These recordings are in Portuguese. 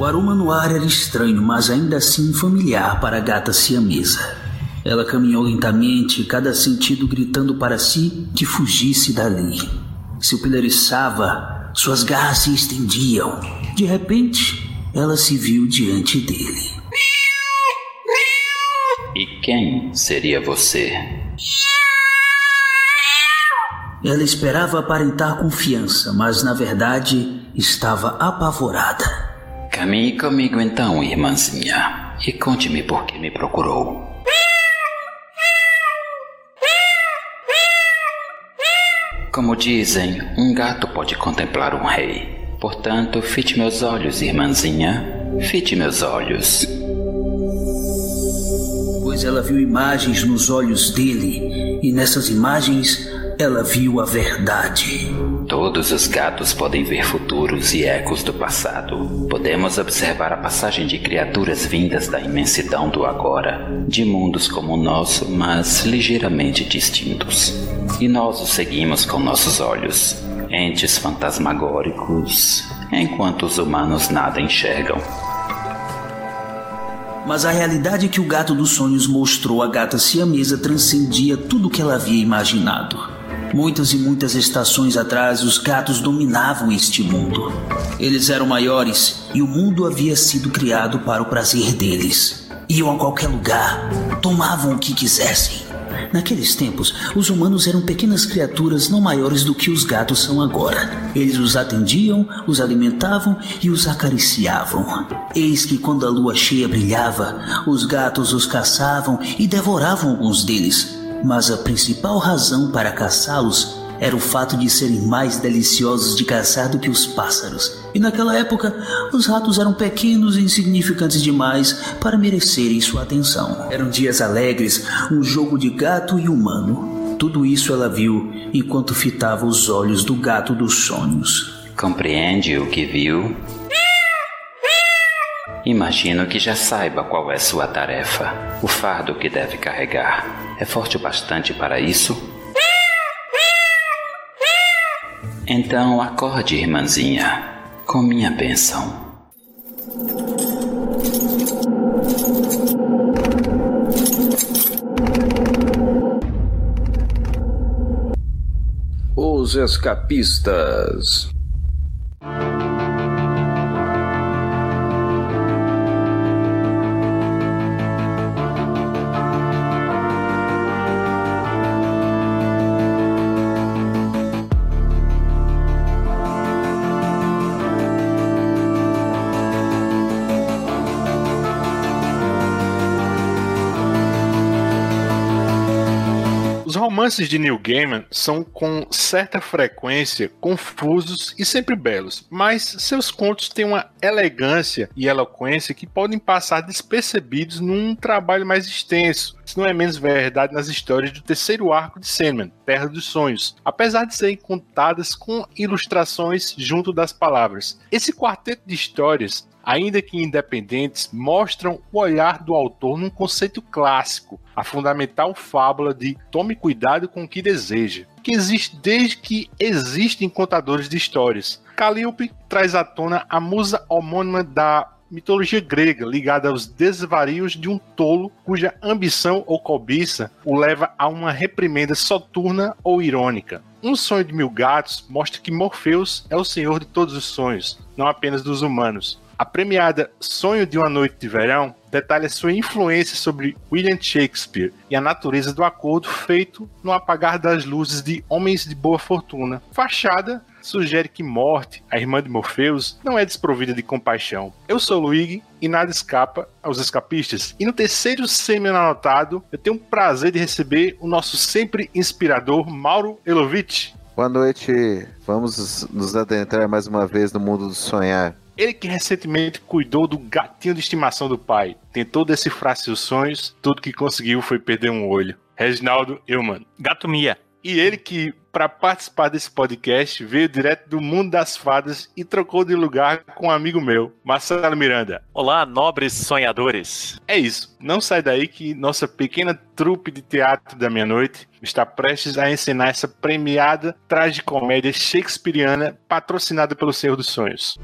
O aroma no ar era estranho, mas ainda assim familiar para a gata siamesa. Ela caminhou lentamente, cada sentido gritando para si que fugisse dali. Se o suas garras se estendiam. De repente, ela se viu diante dele. E quem seria você? Ela esperava aparentar confiança, mas na verdade estava apavorada. Caminhe comigo então, irmãzinha, e conte-me por que me procurou. Como dizem, um gato pode contemplar um rei. Portanto, fite meus olhos, irmãzinha. Fite meus olhos. Pois ela viu imagens nos olhos dele, e nessas imagens ela viu a verdade. Todos os gatos podem ver futuros e ecos do passado. Podemos observar a passagem de criaturas vindas da imensidão do agora, de mundos como o nosso, mas ligeiramente distintos. E nós os seguimos com nossos olhos, entes fantasmagóricos, enquanto os humanos nada enxergam. Mas a realidade que o gato dos sonhos mostrou à gata siamesa transcendia tudo o que ela havia imaginado. Muitas e muitas estações atrás, os gatos dominavam este mundo. Eles eram maiores e o mundo havia sido criado para o prazer deles. Iam a qualquer lugar, tomavam o que quisessem. Naqueles tempos, os humanos eram pequenas criaturas não maiores do que os gatos são agora. Eles os atendiam, os alimentavam e os acariciavam. Eis que quando a lua cheia brilhava, os gatos os caçavam e devoravam alguns deles, mas a principal razão para caçá-los era o fato de serem mais deliciosos de caçar do que os pássaros. E naquela época, os ratos eram pequenos e insignificantes demais para merecerem sua atenção. Eram dias alegres, um jogo de gato e humano. Tudo isso ela viu enquanto fitava os olhos do gato dos sonhos. Compreende o que viu? Imagino que já saiba qual é sua tarefa, o fardo que deve carregar. É forte o bastante para isso? Então acorde, irmãzinha, com minha bênção. Os escapistas. Romances de Neil Gaiman são com certa frequência confusos e sempre belos, mas seus contos têm uma elegância e eloquência que podem passar despercebidos num trabalho mais extenso. Isso não é menos verdade nas histórias do terceiro arco de Sandman, Terra dos Sonhos, apesar de serem contadas com ilustrações junto das palavras. Esse quarteto de histórias ainda que independentes, mostram o olhar do autor num conceito clássico, a fundamental fábula de tome cuidado com o que deseja, que existe desde que existem contadores de histórias. Calíope traz à tona a musa homônima da mitologia grega ligada aos desvarios de um tolo cuja ambição ou cobiça o leva a uma reprimenda soturna ou irônica. Um sonho de mil gatos mostra que Morpheus é o senhor de todos os sonhos, não apenas dos humanos. A premiada Sonho de uma Noite de Verão detalha sua influência sobre William Shakespeare e a natureza do acordo feito no apagar das luzes de Homens de Boa Fortuna. Fachada sugere que Morte, a irmã de Morpheus, não é desprovida de compaixão. Eu sou Luigi e nada escapa aos escapistas. E no terceiro semi anotado, eu tenho o prazer de receber o nosso sempre inspirador Mauro Elovitch. Boa noite, vamos nos adentrar mais uma vez no mundo do sonhar. Ele que recentemente cuidou do gatinho de estimação do pai, tentou decifrar seus sonhos, tudo que conseguiu foi perder um olho. Reginaldo Eumann. Gato Mia. E ele que, para participar desse podcast, veio direto do mundo das fadas e trocou de lugar com um amigo meu, Marcelo Miranda. Olá, nobres sonhadores. É isso. Não sai daí que nossa pequena trupe de teatro da meia-noite está prestes a encenar essa premiada tragicomédia shakespeariana patrocinada pelo Senhor dos Sonhos.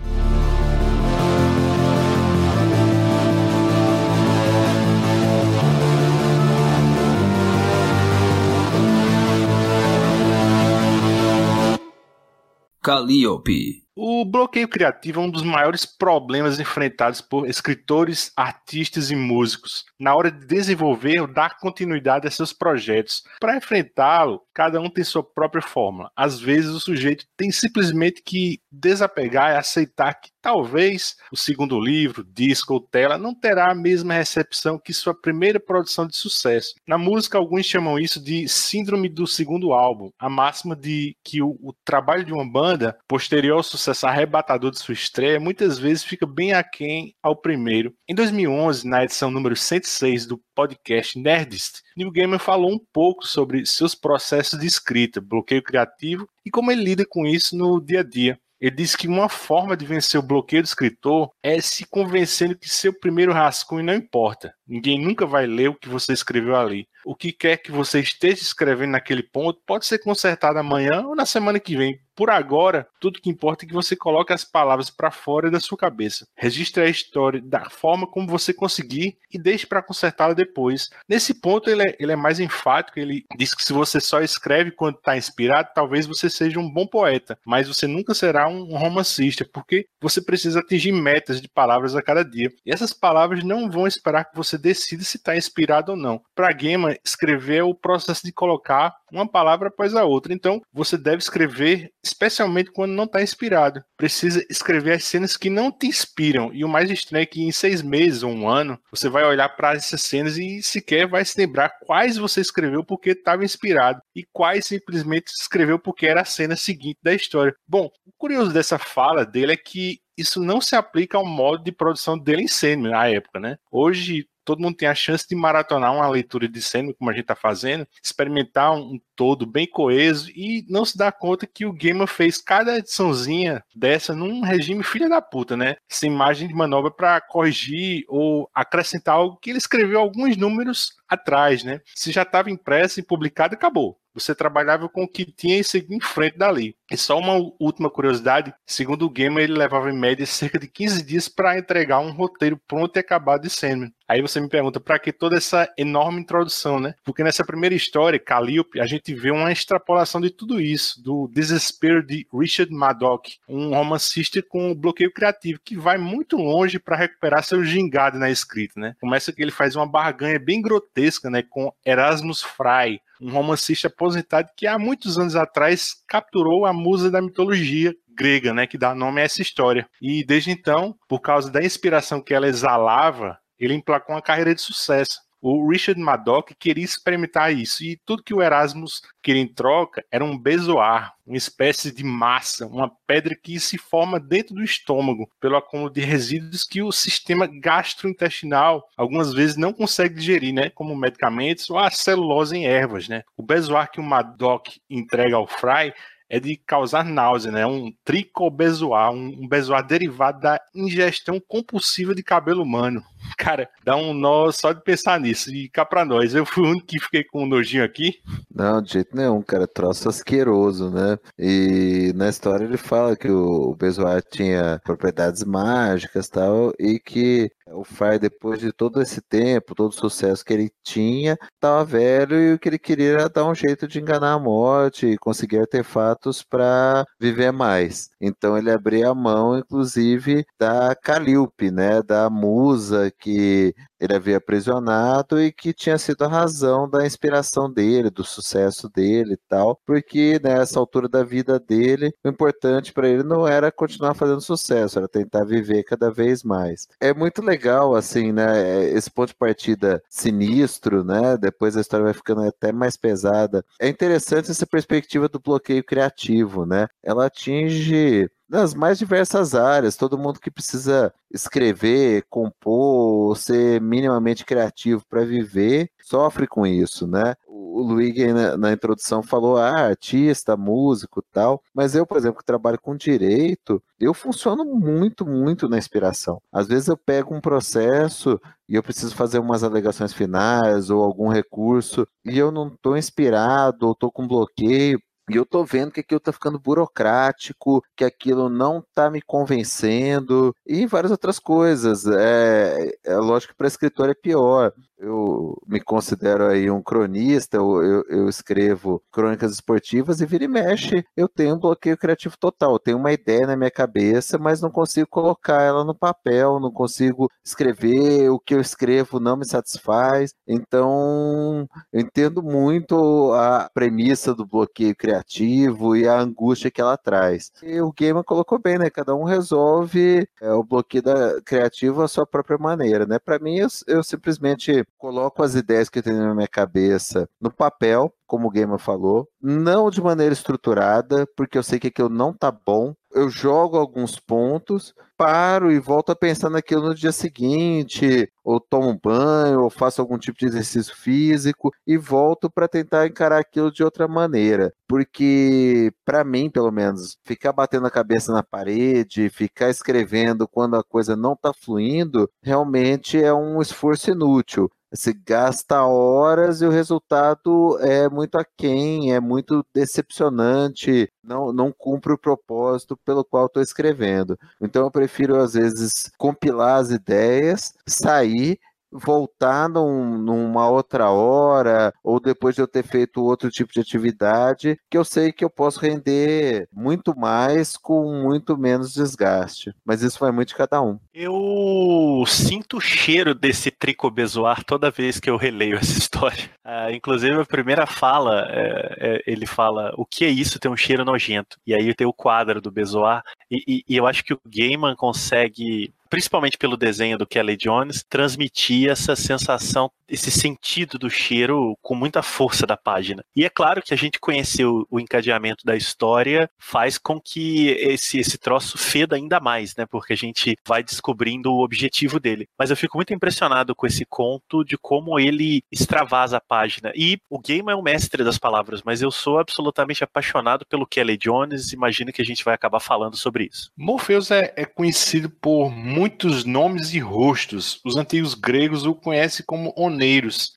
Calliope. O bloqueio criativo é um dos maiores problemas enfrentados por escritores, artistas e músicos na hora de desenvolver ou dar continuidade a seus projetos. Para enfrentá-lo, cada um tem sua própria fórmula. Às vezes o sujeito tem simplesmente que desapegar e aceitar que talvez o segundo livro, disco ou tela não terá a mesma recepção que sua primeira produção de sucesso. Na música, alguns chamam isso de síndrome do segundo álbum, a máxima de que o, o trabalho de uma banda, posterior ao sucesso arrebatador de sua estreia, muitas vezes fica bem aquém ao primeiro. Em 2011, na edição número 106 do podcast Nerdist, Neil Gaiman falou um pouco sobre seus processos de escrita, bloqueio criativo e como ele lida com isso no dia a dia. Ele diz que uma forma de vencer o bloqueio do escritor é se convencendo que seu primeiro rascunho não importa. Ninguém nunca vai ler o que você escreveu ali. O que quer que você esteja escrevendo naquele ponto pode ser consertado amanhã ou na semana que vem. Por agora, tudo que importa é que você coloque as palavras para fora da sua cabeça. Registre a história da forma como você conseguir e deixe para consertá-la depois. Nesse ponto, ele é, ele é, mais enfático. Ele diz que se você só escreve quando está inspirado, talvez você seja um bom poeta, mas você nunca será um romancista, porque você precisa atingir metas de palavras a cada dia. E essas palavras não vão esperar que você decida se está inspirado ou não. Para Gaiman, escrever é o processo de colocar uma palavra após a outra. Então, você deve escrever, especialmente quando não está inspirado. Precisa escrever as cenas que não te inspiram. E o mais estranho é que em seis meses ou um ano, você vai olhar para essas cenas e sequer vai se lembrar quais você escreveu porque estava inspirado e quais simplesmente escreveu porque era a cena seguinte da história. Bom, o curioso dessa fala dele é que isso não se aplica ao modo de produção dele em Sandman na época, né? Hoje todo mundo tem a chance de maratonar uma leitura de Sandman, como a gente está fazendo, experimentar um todo bem coeso e não se dá conta que o Gamer fez cada ediçãozinha dessa num regime filha da puta, né? Sem margem de manobra para corrigir ou acrescentar algo que ele escreveu alguns números atrás, né? Se já estava impresso e publicado, acabou. Você trabalhava com o que tinha e seguia em frente dali. E só uma última curiosidade: segundo o Gamer, ele levava em média cerca de 15 dias para entregar um roteiro pronto e acabado de Sandman. Aí você me pergunta, para que toda essa enorme introdução, né? Porque nessa primeira história, Calliope, a gente vê uma extrapolação de tudo isso, do desespero de Richard Madoc, um romancista com bloqueio criativo, que vai muito longe para recuperar seu gingado na escrita, né? Começa que ele faz uma barganha bem grotesca, né? Com Erasmus Fry, um romancista aposentado que há muitos anos atrás capturou a musa da mitologia grega, né, que dá nome a essa história. E desde então, por causa da inspiração que ela exalava, ele emplacou uma carreira de sucesso. O Richard Madoc queria experimentar isso e tudo que o Erasmus queria em troca era um bezoar, uma espécie de massa, uma pedra que se forma dentro do estômago pelo acúmulo de resíduos que o sistema gastrointestinal algumas vezes não consegue digerir, né, como medicamentos ou a celulose em ervas, né. O bezoar que o Madoc entrega ao Fry é de causar náusea, né? Um tricobezoar, um, bezoar derivado da ingestão compulsiva de cabelo humano. Cara, dá um nó só de pensar nisso. E cá pra nós, eu fui o único que fiquei com um nojinho aqui. Não, de jeito nenhum, cara. Troço asqueroso, né? E na história ele fala que o, bezoar tinha propriedades mágicas tal, e que o Fire, depois de todo esse tempo, todo o sucesso que ele tinha, estava velho e o que ele queria era dar um jeito de enganar a morte e conseguir artefatos para viver mais. Então ele abria a mão, inclusive, da Calliope, né, da musa que ele havia aprisionado e que tinha sido a razão da inspiração dele, do sucesso dele e tal, porque nessa altura da vida dele, o importante para ele não era continuar fazendo sucesso, era tentar viver cada vez mais. É muito legal, assim, né, esse ponto de partida sinistro, né, depois a história vai ficando até mais pesada. É interessante essa perspectiva do bloqueio criativo, né, ela atinge nas mais diversas áreas. Todo mundo que precisa escrever, compor, ser minimamente criativo para viver, sofre com isso, né? O Luigi na, na, introdução falou ah, artista, músico, tal, mas eu, por exemplo, que trabalho com direito, eu funciono muito, muito na inspiração. Às vezes eu pego um processo e eu preciso fazer umas alegações finais ou algum recurso e eu não estou inspirado ou estou com bloqueio e eu tô vendo que aquilo tá ficando burocrático, que aquilo não tá me convencendo e várias outras coisas. É, é lógico que para escritor é pior. Eu me considero aí um cronista, eu, eu, eu, escrevo crônicas esportivas e vira e mexe, eu tenho um bloqueio criativo total. Eu tenho uma ideia na minha cabeça, mas não consigo colocar ela no papel, não consigo escrever, o que eu escrevo não me satisfaz. Então, eu entendo muito a premissa do bloqueio criativo e a angústia que ela traz. E o Gamer colocou bem, né? Cada um resolve é, o bloqueio da, criativo à sua própria maneira, né? Para mim, eu, eu simplesmente coloco as ideias que eu tenho na minha cabeça no papel, como o Gamer falou, não de maneira estruturada, porque eu sei que aquilo não tá bom. Eu jogo alguns pontos, paro e volto a pensar naquilo no dia seguinte, ou tomo um banho, ou faço algum tipo de exercício físico e volto para tentar encarar aquilo de outra maneira. Porque, para mim, pelo menos, ficar batendo a cabeça na parede, ficar escrevendo quando a coisa não está fluindo, realmente é um esforço inútil. Você gasta horas e o resultado é muito aquém, é muito decepcionante, não, não cumpre o propósito pelo qual estou escrevendo. Então eu prefiro, às vezes, compilar as ideias, sair voltar num, numa outra hora ou depois de eu ter feito outro tipo de atividade, que eu sei que eu posso render muito mais com muito menos desgaste. Mas isso vai muito de cada um. Eu sinto o cheiro desse tricobezoar toda vez que eu releio essa história. Uh, inclusive, a primeira fala, é, é, ele fala: o que é isso? Tem um cheiro nojento. E aí tem o quadro do bezoar. E, e, e eu acho que o Gaiman consegue principalmente pelo desenho do Kelly Jones, transmitia essa sensação, esse sentido do cheiro com muita força da página. E é claro que a gente conhecer o, o encadeamento da história faz com que esse, esse troço feda ainda mais, né? Porque a gente vai descobrindo o objetivo dele. Mas eu fico muito impressionado com esse conto de como ele extravasa a página. E o Game é o mestre das palavras, mas eu sou absolutamente apaixonado pelo Kelly Jones. Imagino que a gente vai acabar falando sobre isso. Morpheus é, é conhecido por muitos nomes e rostos. Os antigos gregos o conhecem como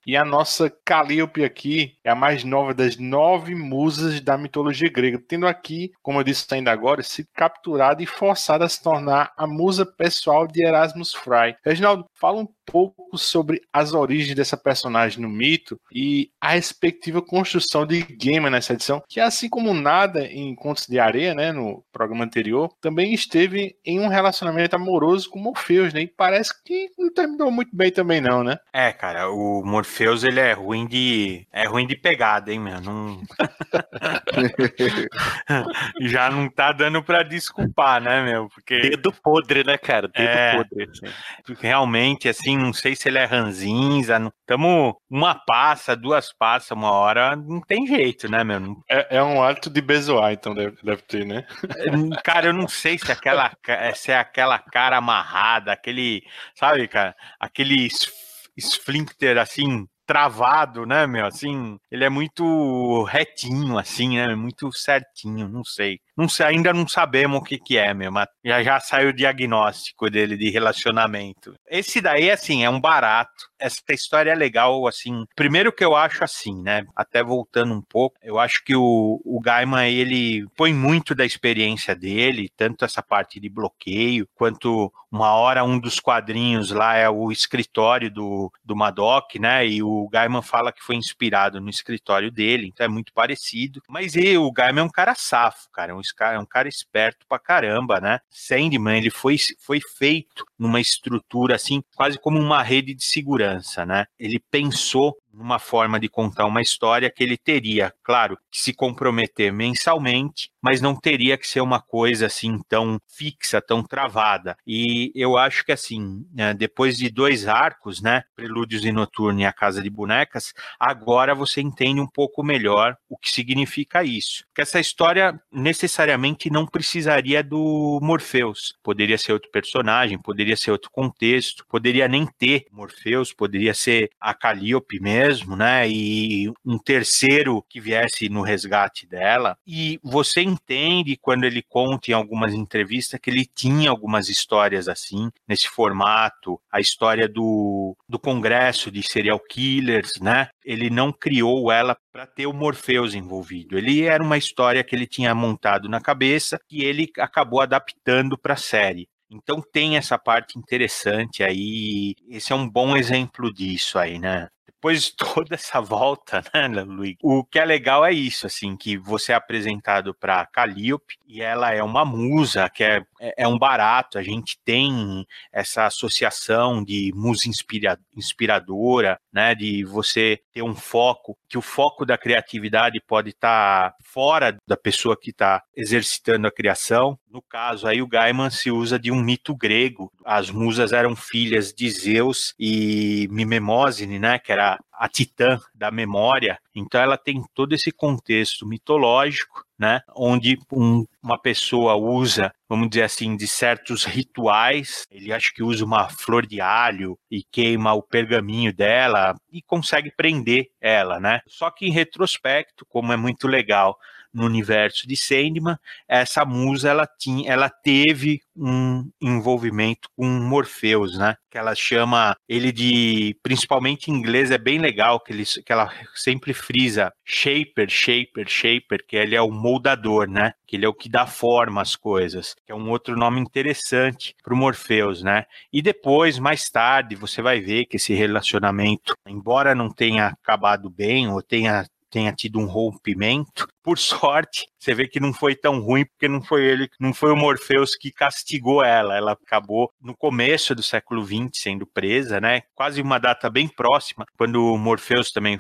E a nossa Calíope aqui é a mais nova das nove musas da mitologia grega, tendo aqui, como eu disse ainda agora, sido capturada e forçada a se tornar a musa pessoal de Erasmus Fry. Reginaldo, fala um pouco sobre as origens dessa personagem no mito e a respectiva construção de Gamer nessa edição, que assim como nada em Contos de Areia, né, no programa anterior, também esteve em um relacionamento amoroso com Morpheus, né? E parece que não terminou muito bem também não, né? É, cara, o Morpheus ele é ruim de é ruim de pegada, hein, meu? Não... Já não tá dando para desculpar, né, meu? Porque dedo podre, né, cara? Dedo é... podre. Assim. Realmente assim, não sei se ele é ranzinza. Estamos uma passa, duas passas, uma hora, não tem jeito, né, meu? É, é um ato de bezoar, então deve, deve ter, né? Cara, eu não sei se aquela, se é aquela cara amarrada, aquele, sabe, cara, aquele esfíncter assim travado, né, meu? Assim, ele é muito retinho, assim, né? Muito certinho, não sei. Não sei, ainda não sabemos o que que é, meu, mas já já saiu o diagnóstico dele de relacionamento. Esse daí, assim, é um barato. Essa história é legal, assim. Primeiro que eu acho assim, né? Até voltando um pouco, eu acho que o, o Gaiman, ele põe muito da experiência dele, tanto essa parte de bloqueio, quanto uma hora um dos quadrinhos lá é o escritório do, do Madoc, né? E o Gaiman fala que foi inspirado no escritório dele, então é muito parecido. Mas e, o Gaiman é um cara safo, cara, é um é um cara esperto pra caramba, né? Sandman, ele foi, foi feito numa estrutura assim, quase como uma rede de segurança, né? Ele pensou numa forma de contar uma história que ele teria, claro, que se comprometer mensalmente, mas não teria que ser uma coisa assim tão fixa, tão travada. E eu acho que assim, né, depois de dois arcos, né, Prelúdios e Noturno e A Casa de Bonecas, agora você entende um pouco melhor o que significa isso. Que essa história necessariamente não precisaria do Morpheus, poderia ser outro personagem, poderia ser outro contexto, poderia nem ter Morpheus, poderia ser a Calliope mesmo mesmo, né? E um terceiro que viesse no resgate dela. E você entende quando ele conta em algumas entrevistas que ele tinha algumas histórias assim, nesse formato, a história do, do congresso de serial killers, né? Ele não criou ela para ter o Morpheus envolvido. Ele era uma história que ele tinha montado na cabeça e ele acabou adaptando para a série. Então tem essa parte interessante aí. Esse é um bom exemplo disso aí, né? depois de toda essa volta, né, Luiz? O que é legal é isso, assim, que você é apresentado para Calliope e ela é uma musa, que é, é um barato. A gente tem essa associação de musa inspira, inspiradora, né, de você ter um foco, que o foco da criatividade pode estar tá fora da pessoa que está exercitando a criação. No caso, aí o Gaiman se usa de um mito grego. As musas eram filhas de Zeus e Mimemósine, né, que era a titã da memória. Então ela tem todo esse contexto mitológico, né, onde um, uma pessoa usa, vamos dizer assim, de certos rituais. Ele acha que usa uma flor de alho e queima o pergaminho dela e consegue prender ela, né? Só que em retrospecto, como é muito legal, no universo de Sandman, essa musa ela tinha, ela teve um envolvimento com Morpheus, né? Que ela chama ele de, principalmente em inglês é bem legal que ele, que ela sempre frisa shaper, shaper, shaper, que ele é o moldador, né? Que ele é o que dá forma às coisas, que é um outro nome interessante para o Morpheus, né? E depois, mais tarde, você vai ver que esse relacionamento, embora não tenha acabado bem ou tenha tenha tido um rompimento. Por sorte, você vê que não foi tão ruim, porque não foi ele, não foi o Morpheus que castigou ela. Ela acabou no começo do século XX sendo presa, né? Quase uma data bem próxima, quando o Morpheus também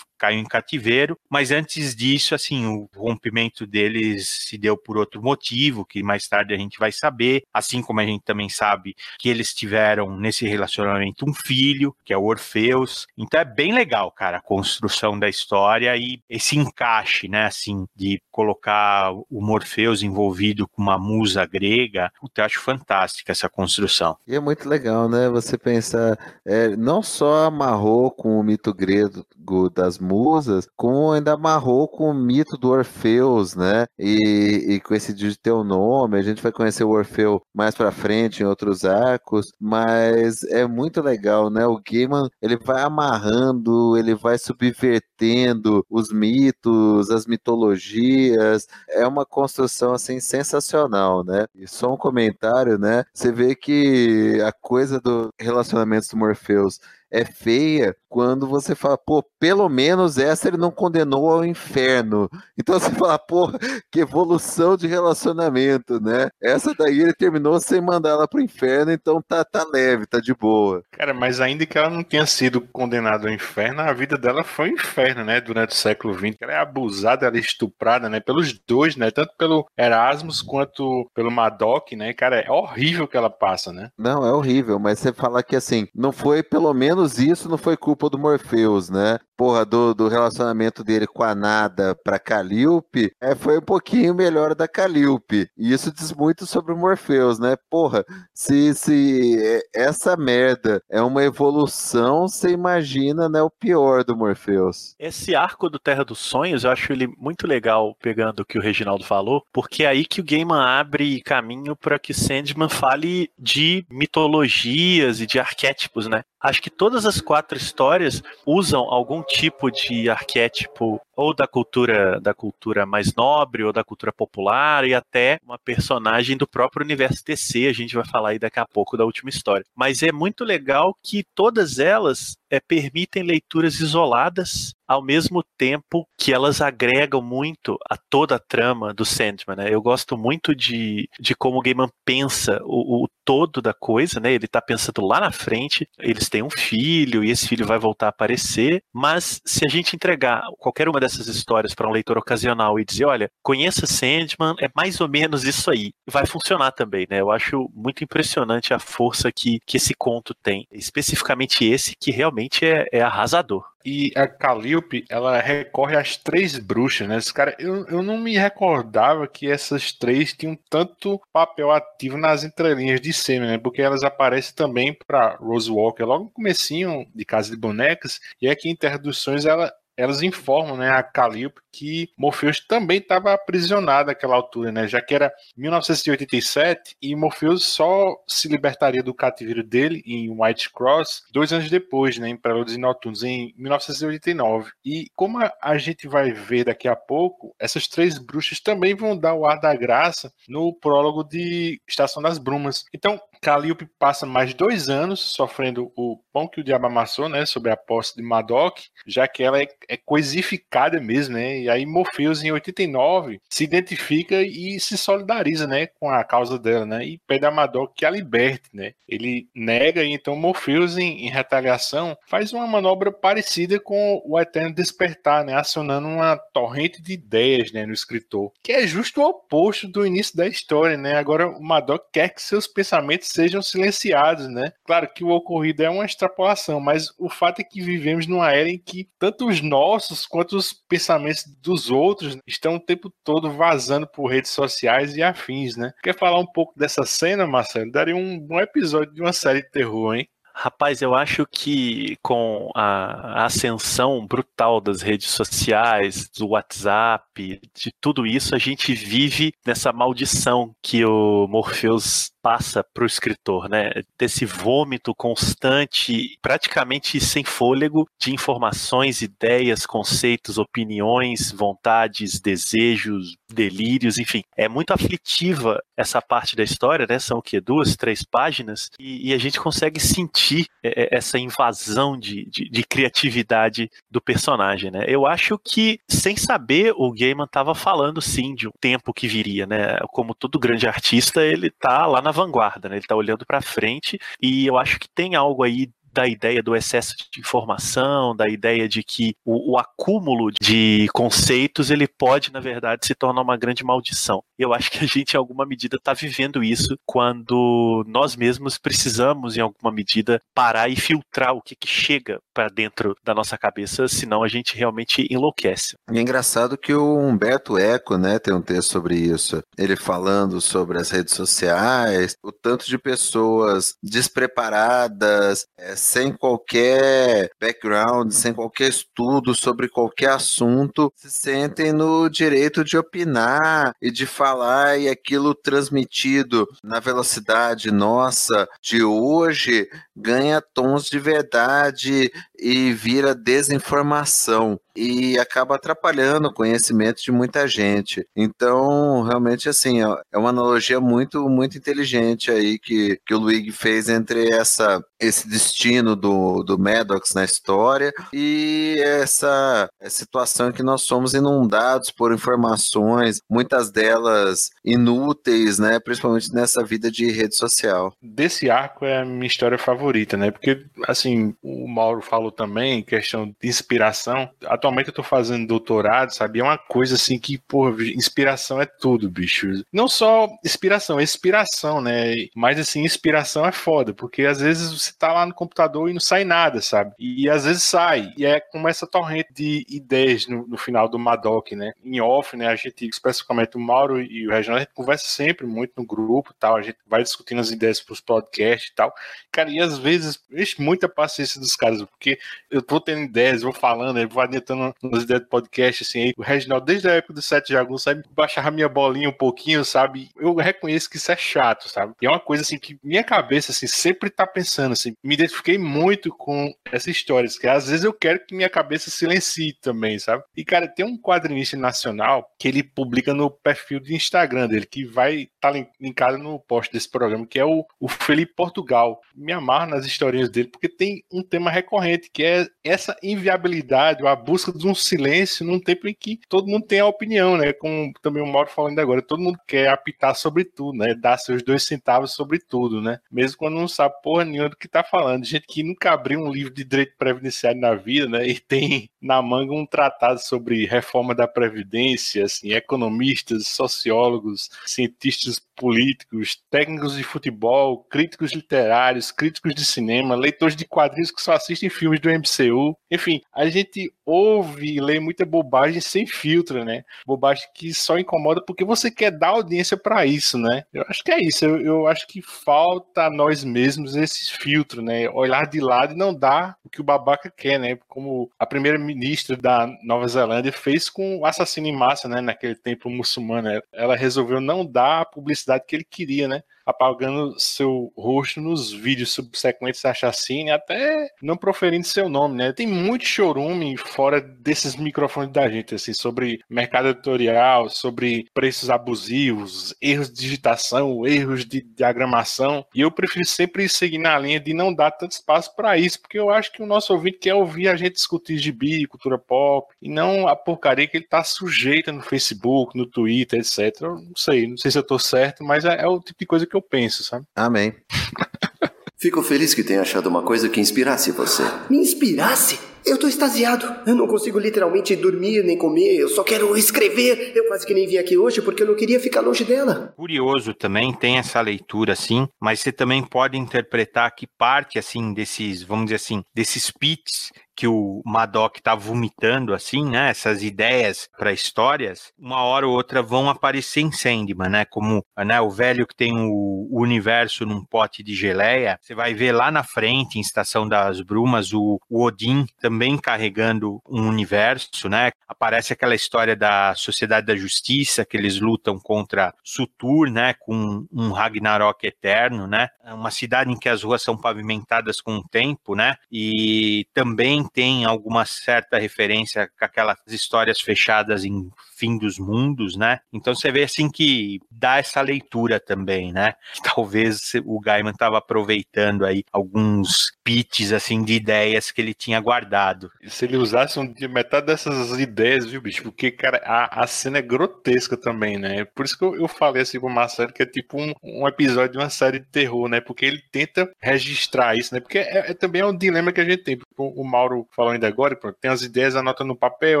caiu em cativeiro, mas antes disso, assim, o rompimento deles se deu por outro motivo, que mais tarde a gente vai saber, assim como a gente também sabe que eles tiveram nesse relacionamento um filho, que é o Orfeus. Então é bem legal, cara, a construção da história e esse encaixe, né, assim, de colocar o Morpheus envolvido com uma musa grega. eu acho fantástica essa construção. E é muito legal, né, você pensar, é, não só amarrou com o mito grego das musas, como ainda amarrou com o mito do Orfeus, né? E, e coincidiu de ter o nome, a gente vai conhecer o Orfeu mais para frente em outros arcos, mas é muito legal, né? O Gaiman, ele vai amarrando, ele vai subvertendo os mitos, as mitologias, é uma construção assim sensacional, né? E só um comentário, né? Você vê que a coisa do relacionamento do Morpheus é feia quando você fala, pô, pelo menos essa ele não condenou ao inferno. Então você fala, pô, que evolução de relacionamento, né? Essa daí ele terminou sem mandar ela pro inferno, então tá, tá leve, tá de boa. Cara, mas ainda que ela não tenha sido condenada ao inferno, a vida dela foi um inferno, né? Durante o século XX. Ela é abusada, ela é estuprada, né? Pelos dois, né? Tanto pelo Erasmus quanto pelo Madoc, né? Cara, é horrível que ela passa, né? Não, é horrível, mas você fala que assim, não foi pelo menos menos isso não foi culpa do Morpheus, né? porra, do, do relacionamento dele com a Nada pra Calliope, é, foi um pouquinho melhor da Calliope. E isso diz muito sobre o Morpheus, né? Porra, se, se essa merda é uma evolução, você imagina, né, o pior do Morpheus. Esse arco do Terra dos Sonhos, eu acho ele muito legal, pegando o que o Reginaldo falou, porque é aí que o Gaiman abre caminho para que Sandman fale de mitologias e de arquétipos, né? Acho que todas as quatro histórias usam algum tipo de arquétipo ou da cultura da cultura mais nobre ou da cultura popular e até uma personagem do próprio universo DC, a gente vai falar aí daqui a pouco da última história. Mas é muito legal que todas elas é, permitem leituras isoladas ao mesmo tempo que elas agregam muito a toda a trama do Sandman, né? Eu gosto muito de, de como o Gaiman pensa o, o todo da coisa, né? Ele está pensando lá na frente, eles têm um filho e esse filho vai voltar a aparecer, mas se a gente entregar qualquer uma dessas histórias para um leitor ocasional e dizer, olha, conheça Sandman, é mais ou menos isso aí, vai funcionar também, né? Eu acho muito impressionante a força que, que esse conto tem, especificamente esse que realmente é, é arrasador. E a Calliope, ela recorre às três bruxas, né? Esse cara, eu, eu não me recordava que essas três tinham tanto papel ativo nas entrelinhas de cena, né? Porque elas aparecem também para Rose Walker logo no comecinho de Casa de Bonecas, e aqui em Terra dos Sonhos ela elas informam, né, a Calliope que Morpheus também estava aprisionado naquela altura, né, já que era 1987 e Morpheus só se libertaria do cativeiro dele em White Cross dois anos depois, né, em Preludes e Noturnos, em 1989. E como a gente vai ver daqui a pouco, essas três bruxas também vão dar o ar da graça no prólogo de Estação das Brumas. Então, Calliope passa mais dois anos sofrendo o pão que o diabo amassou, né, sobre a posse de Madoc, já que ela é, é coisificada mesmo, né, e aí Morpheus em 89 se identifica e se solidariza, né, com a causa dela, né, e pede a Madoc que a liberte, né. Ele nega e então Morpheus em, em retaliação faz uma manobra parecida com o Eterno Despertar, né, acionando uma torrente de ideias, né, no escritor, que é justo o oposto do início da história, né. Agora o Madoc quer que seus pensamentos sejam silenciados, né? Claro que o ocorrido é uma extrapolação, mas o fato é que vivemos numa era em que tanto os nossos quanto os pensamentos dos outros estão o tempo todo vazando por redes sociais e afins, né? Quer falar um pouco dessa cena, Marcelo? Daria um bom episódio de uma série de terror, hein? Rapaz, eu acho que com a ascensão brutal das redes sociais, do WhatsApp, de tudo isso, a gente vive nessa maldição que o Morpheus passa para o escritor, né? Desse vômito constante, praticamente sem fôlego, de informações, ideias, conceitos, opiniões, vontades, desejos, delírios, enfim. É muito aflitiva essa parte da história, né? São o quê? Duas, três páginas, e, e a gente consegue sentir é, é, essa invasão de, de, de, criatividade do personagem, né? Eu acho que, sem saber, o Gaiman estava falando sim de um tempo que viria, né? Como todo grande artista, ele tá lá na vanguarda, né? Ele está olhando para frente e eu acho que tem algo aí da ideia do excesso de informação, da ideia de que o, o, acúmulo de conceitos ele pode, na verdade, se tornar uma grande maldição. Eu acho que a gente, em alguma medida, está vivendo isso quando nós mesmos precisamos, em alguma medida, parar e filtrar o que, que chega para dentro da nossa cabeça, senão a gente realmente enlouquece. é engraçado que o Humberto Eco, né, tem um texto sobre isso. Ele falando sobre as redes sociais, o tanto de pessoas despreparadas, é, sem qualquer background, sem qualquer estudo sobre qualquer assunto, se sentem no direito de opinar e de falar, e aquilo transmitido na velocidade nossa de hoje ganha tons de verdade e vira desinformação e acaba atrapalhando o conhecimento de muita gente. Então, realmente, assim, é uma analogia muito, muito inteligente aí que, que o Luigi fez entre essa, esse destino do, do Maddox na história e essa situação que nós somos inundados por informações, muitas delas inúteis, né, principalmente nessa vida de rede social. Desse arco é a minha história favorita, né, porque, assim, o Mauro falou também, questão de inspiração, atualmente eu tô fazendo doutorado, sabe? É uma coisa assim que, pô, inspiração é tudo, bicho. Não só inspiração, é inspiração, né? Mas assim, inspiração é foda, porque às vezes você tá lá no computador e não sai nada, sabe? E às vezes sai. E é como essa torrente de ideias no, no final do Madoc, né? Em off, né? A gente, especificamente o Mauro e o Reginaldo, a gente conversa sempre muito no grupo tal. A gente vai discutindo as ideias pros podcasts e tal. Cara, e às vezes, vixe, muita paciência dos caras, porque eu tô tendo ideias, vou falando, eu vou adiantando nas ideias do podcast, assim, aí, o Reginaldo, desde a época do Sete Jagunços, sabe, baixar minha bolinha um pouquinho, sabe? Eu reconheço que isso é chato, sabe? E é uma coisa, assim, que minha cabeça, assim, sempre tá pensando, assim, me identifiquei muito com essas histórias, que às vezes eu quero que minha cabeça silencie também, sabe? E, cara, tem um quadrinista nacional que ele publica no perfil de Instagram dele, que vai estar tá linkado no post desse programa, que é o, o Felipe Portugal. Me amarro nas historinhas dele, porque tem um tema recorrente, que é essa inviabilidade, a busca de um silêncio num tempo em que todo mundo tem a opinião, né? Como também o Mauro falando agora, todo mundo quer apitar sobre tudo, né? Dar seus dois centavos sobre tudo, né? Mesmo quando não sabe porra nenhuma do que tá falando. Gente que nunca abriu um livro de direito previdenciário na vida, né? E tem na manga um tratado sobre reforma da Previdência, assim, economistas, sociólogos, cientistas políticos, técnicos de futebol, críticos literários, críticos de cinema, leitores de quadrinhos que só assistem filmes do MCU. Enfim, a gente ouve e lê muita bobagem sem filtro, né? Bobagem que só incomoda porque você quer dar audiência para isso, né? Eu acho que é isso. Eu, eu, acho que falta a nós mesmos esse filtro, né? Olhar de lado e não dar o que o babaca quer, né? Como a primeira ministra da Nova Zelândia fez com o assassino em massa, né? Naquele tempo muçulmano. Ela resolveu não dar a publicidade que ele queria, né? Apagando seu rosto nos vídeos subsequentes da chacina, até não proferindo seu nome, né? Tem muito chorume fora desses microfones da gente, assim, sobre mercado editorial, sobre preços abusivos, erros de digitação, erros de diagramação, e eu prefiro sempre seguir na linha de não dar tanto espaço para isso, porque eu acho que o nosso ouvinte quer ouvir a gente discutir gibi, cultura pop, e não a porcaria que ele tá sujeito no Facebook, no Twitter, etc. Eu não sei, não sei se eu tô certo, mas é, é o tipo de coisa que eu penso, sabe? Amém. Fico feliz que tenha achado uma coisa que inspirasse você. Me inspirasse? Eu tô extasiado. Eu não consigo literalmente dormir nem comer. Eu só quero escrever. Eu quase que nem vim aqui hoje porque eu não queria ficar longe dela. Curioso também, tem essa leitura assim, mas você também pode interpretar que parte assim desses, vamos dizer assim, desses pits que o Madoc tá vomitando, assim, né? Essas ideias para histórias, uma hora ou outra vão aparecer em Sandman, né? Como né, o velho que tem o, universo num pote de geleia. Você vai ver lá na frente, em Estação das Brumas, o, o Odin também carregando um universo, né? Aparece aquela história da Sociedade da Justiça, que eles lutam contra Sutur, né? Com um Ragnarok eterno, né? É uma cidade em que as ruas são pavimentadas com o tempo, né? E também tem alguma certa referência com aquelas histórias fechadas em fim dos mundos, né? Então você vê assim que dá essa leitura também, né? Talvez o Gaiman estava aproveitando aí alguns pitches assim de ideias que ele tinha guardado. Se ele usasse um, de metade dessas ideias, viu, bicho? Porque, cara, a, a cena é grotesca também, né? Por isso que eu, eu falei assim pro Marcelo que é tipo um, um episódio de uma série de terror, né? Porque ele tenta registrar isso, né? Porque é, é também é um dilema que a gente tem. O, o Mauro falou ainda agora, pronto, tem as ideias, anota no papel,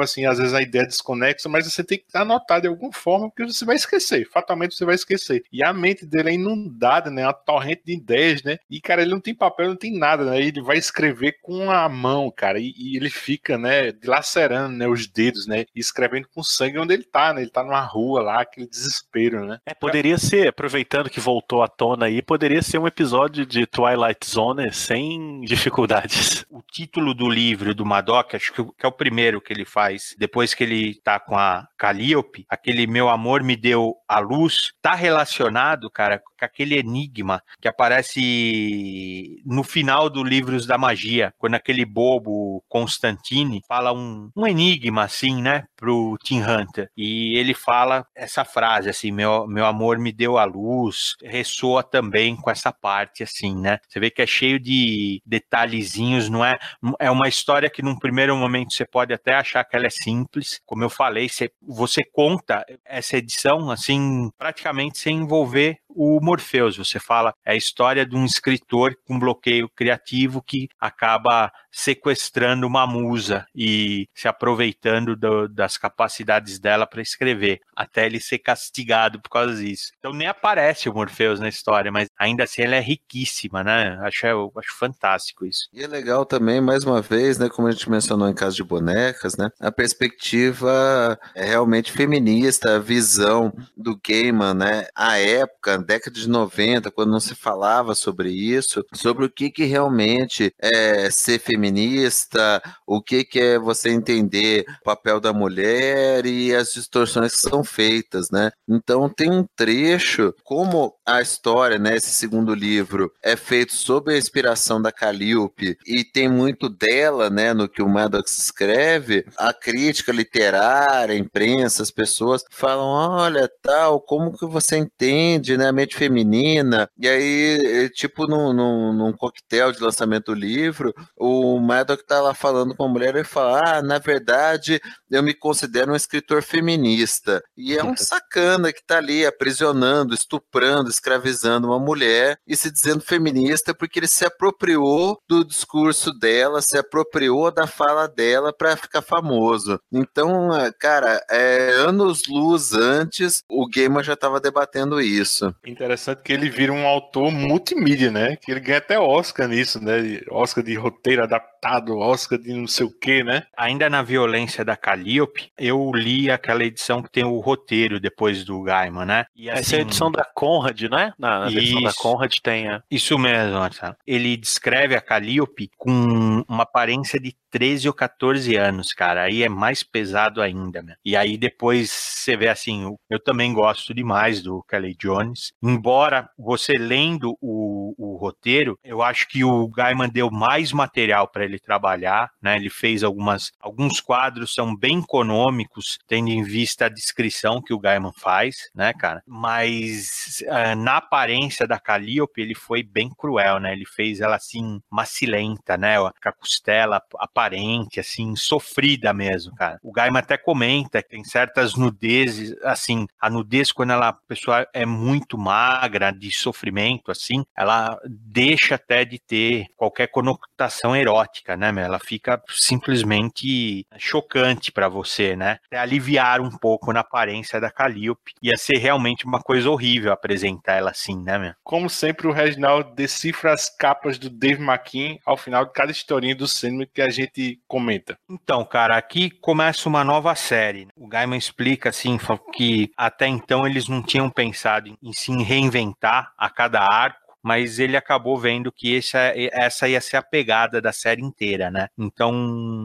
assim, às vezes a ideia é desconexa, mas você tem que anotar de alguma forma, porque você vai esquecer, fatalmente você vai esquecer. E a mente dele é inundada, né? Uma torrente de ideias, né? E, cara, ele não tem papel, não tem nada, né? Ele vai escrever com a mão, cara, e, e, ele fica, né, dilacerando, né, os dedos, né, e escrevendo com sangue onde ele tá, né, ele tá numa rua lá, aquele desespero, né. É, poderia ser, aproveitando que voltou à tona aí, poderia ser um episódio de Twilight Zone sem dificuldades. O título do livro do Madoc, acho que é o primeiro que ele faz, depois que ele tá com a Calliope, aquele meu amor me deu a luz, tá relacionado, cara, com aquele enigma que aparece no final do Livros da Magia, quando aquele bobo Constantine fala um, um enigma assim, né, pro Tim Hunter. E ele fala essa frase assim, meu, meu amor me deu a luz, ressoa também com essa parte assim, né? Você vê que é cheio de detalhezinhos, não é? É uma história que num primeiro momento você pode até achar que ela é simples, como eu falei, você, você conta essa edição assim, praticamente sem envolver o Morpheus. Você fala, é a história de um escritor com bloqueio criativo que acaba sequestrando uma musa e se aproveitando do, das capacidades dela para escrever, até ele ser castigado por causa disso. Então nem aparece o Morpheus na história, mas ainda assim ela é riquíssima, né? Acho, eu acho fantástico isso. E é legal também, mais uma vez, né, como a gente mencionou em Casa de Bonecas, né, a perspectiva é realmente feminista, a visão do Gaiman, né, a época, década de 90, quando não se falava sobre isso, sobre o que que realmente é ser feminista o que, que é você entender o papel da mulher e as distorções que são feitas, né? Então tem um trecho, como a história, né, esse segundo livro, é feito sob a inspiração da Calliope e tem muito dela, né, no que o Maddox escreve, a crítica literária, a imprensa, as pessoas falam, olha, tal, como que você entende, né, a mente feminina? E aí, tipo, num, num, num coquetel de lançamento do livro, o o Maddox tá lá falando com a mulher e fala: Ah, na verdade, eu me considero um escritor feminista. E é um sacana que tá ali aprisionando, estuprando, escravizando uma mulher e se dizendo feminista porque ele se apropriou do discurso dela, se apropriou da fala dela para ficar famoso. Então, cara, é, anos luz antes, o Gamer já estava debatendo isso. Interessante que ele vira um autor multimídia, né? Que ele ganha até Oscar nisso, né? Oscar de roteiro adaptado Oscar de não sei o que, né? Ainda na violência da Calliope, eu li aquela edição que tem o roteiro depois do Gaiman, né? E, assim, Essa é a edição da Conrad, né? Na, na versão da Conrad tem a... Isso mesmo, Marcelo. Ele descreve a Calliope com uma aparência de 13 ou 14 anos, cara. Aí é mais pesado ainda, né? E aí depois você vê assim, eu também gosto demais do Kelly Jones. Embora você lendo o, o roteiro, eu acho que o Gaiman deu mais material para ele trabalhar, né? Ele fez algumas alguns quadros são bem econômicos, tendo em vista a descrição que o Gaiman faz, né, cara? Mas uh, na aparência da Calliope, ele foi bem cruel, né? Ele fez ela assim macilenta, né? Com a costela aparente, assim, sofrida mesmo, cara. O Gaiman até comenta que tem certas nudezes, assim, a nudez quando ela, a pessoa é muito magra, de sofrimento, assim, ela deixa até de ter qualquer conotação erótica, né, ela fica simplesmente chocante para você, né? Até aliviar um pouco na aparência da Calliope. Ia ser realmente uma coisa horrível apresentar ela assim, né, meu? Como sempre, o Reginaldo decifra as capas do Dave McKean ao final de cada historinha do cinema que a gente comenta. Então, cara, aqui começa uma nova série. O Gaiman explica assim que até então eles não tinham pensado em se reinventar a cada arco mas ele acabou vendo que essa, essa ia ser a pegada da série inteira, né? Então,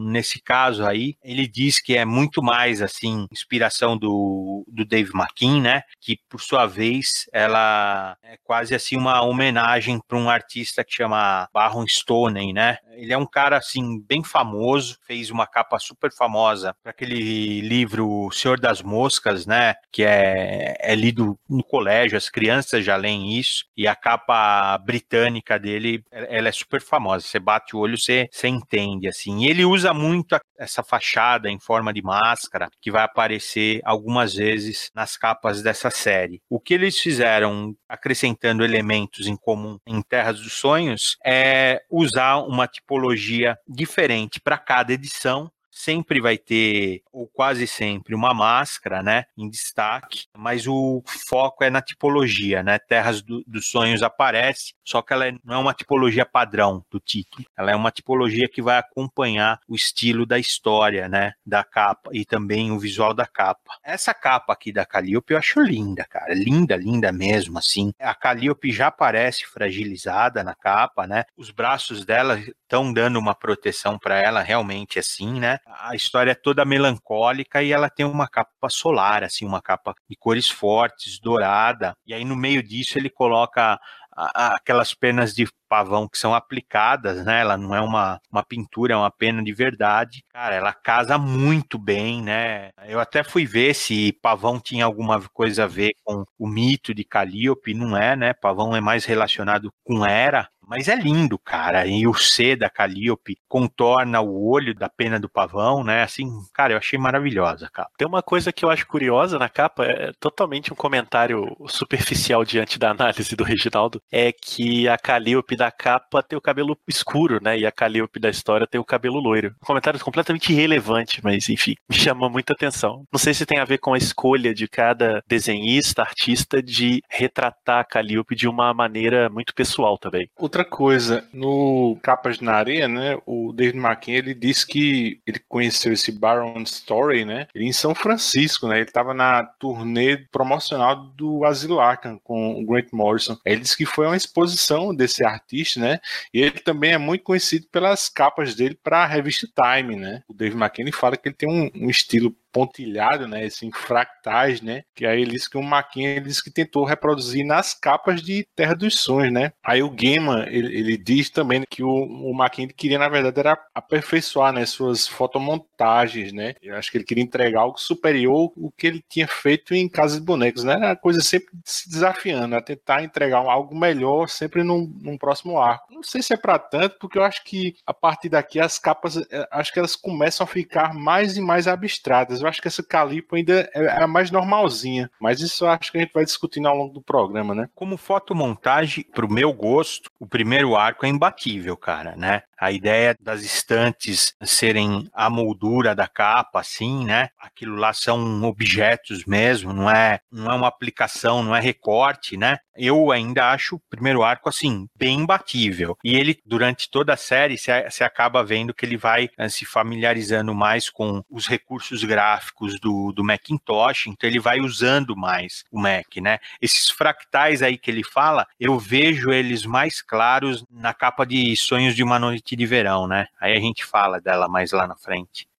nesse caso aí, ele diz que é muito mais, assim, inspiração do, do Dave McKean, né? Que, por sua vez, ela é quase, assim, uma homenagem para um artista que chama Baron Stoney, né? Ele é um cara, assim, bem famoso, fez uma capa super famosa para aquele livro Senhor das Moscas, né? Que é, é lido no colégio, as crianças já leem isso, e a capa britânica dele, ela é super famosa. Você bate o olho, você, você entende, assim. E ele usa muito essa fachada em forma de máscara, que vai aparecer algumas vezes nas capas dessa série. O que eles fizeram, acrescentando elementos em comum em Terras dos Sonhos, é usar uma tipologia diferente para cada edição sempre vai ter, ou quase sempre, uma máscara, né, em destaque, mas o foco é na tipologia, né, Terras do, dos Sonhos aparece, só que ela é, não é uma tipologia padrão do título, ela é uma tipologia que vai acompanhar o estilo da história, né, da capa e também o visual da capa. Essa capa aqui da Calliope eu acho linda, cara, linda, linda mesmo, assim. A Calliope já aparece fragilizada na capa, né, os braços dela estão dando uma proteção para ela realmente assim, né, a história é toda melancólica e ela tem uma capa solar, assim, uma capa de cores fortes, dourada. E aí no meio disso ele coloca aquelas penas de pavão que são aplicadas, né? Ela não é uma, uma pintura, é uma pena de verdade. Cara, ela casa muito bem, né? Eu até fui ver se pavão tinha alguma coisa a ver com o mito de Calíope, não é, né? Pavão é mais relacionado com Hera, mas é lindo, cara. E o C da Calliope contorna o olho da pena do pavão, né? Assim, cara, eu achei maravilhosa, cara. Tem uma coisa que eu acho curiosa na capa, é totalmente um comentário superficial diante da análise do Reginaldo, é que a Calliope da capa tem o cabelo escuro, né? E a Calliope da história tem o cabelo loiro. Um comentário completamente irrelevante, mas enfim, me chama muita atenção. Não sei se tem a ver com a escolha de cada desenhista, artista, de retratar a Calliope de uma maneira muito pessoal também. Outra coisa, no Capas na Areia, né? O David McKean, ele disse que ele conheceu esse Baron Story, né? Ele em São Francisco, né? Ele estava na turnê promocional do Asilo Arkham com o Grant Morrison. Ele disse que foi uma exposição desse artista, né? E ele também é muito conhecido pelas capas dele para a revista Time, né? O David McKean fala que ele tem um, um estilo pontilhado, né, assim, fractais, né, que aí ele disse que o Maquin ele disse que tentou reproduzir nas capas de Terra dos Sonhos, né. Aí o Gaiman, ele, ele diz também que o, o Maquin queria, na verdade, era aperfeiçoar, né, suas fotomontagens, né. Eu acho que ele queria entregar algo superior ao que ele tinha feito em Casa de Bonecos, né, era uma coisa sempre se desafiando, a tentar entregar algo melhor sempre num, num próximo arco. Não sei se é para tanto, porque eu acho que a partir daqui as capas, eh, acho que elas começam a ficar mais e mais abstratas eu acho que essa Calipo ainda é, é a mais normalzinha. Mas isso eu acho que a gente vai discutindo ao longo do programa, né? Como fotomontagem, pro meu gosto, o primeiro arco é imbatível, cara, né? A ideia das estantes serem a moldura da capa, assim, né? Aquilo lá são objetos mesmo, não é, não é uma aplicação, não é recorte, né? Eu ainda acho o primeiro arco, assim, bem imbatível. E ele, durante toda a série, você acaba vendo que ele vai eh, se familiarizando mais com os recursos gráficos do, do Macintosh, então ele vai usando mais o Mac, né? Esses fractais aí que ele fala, eu vejo eles mais claros na capa de Sonhos de uma Noite de Verão, né? Aí a gente fala dela mais lá na frente.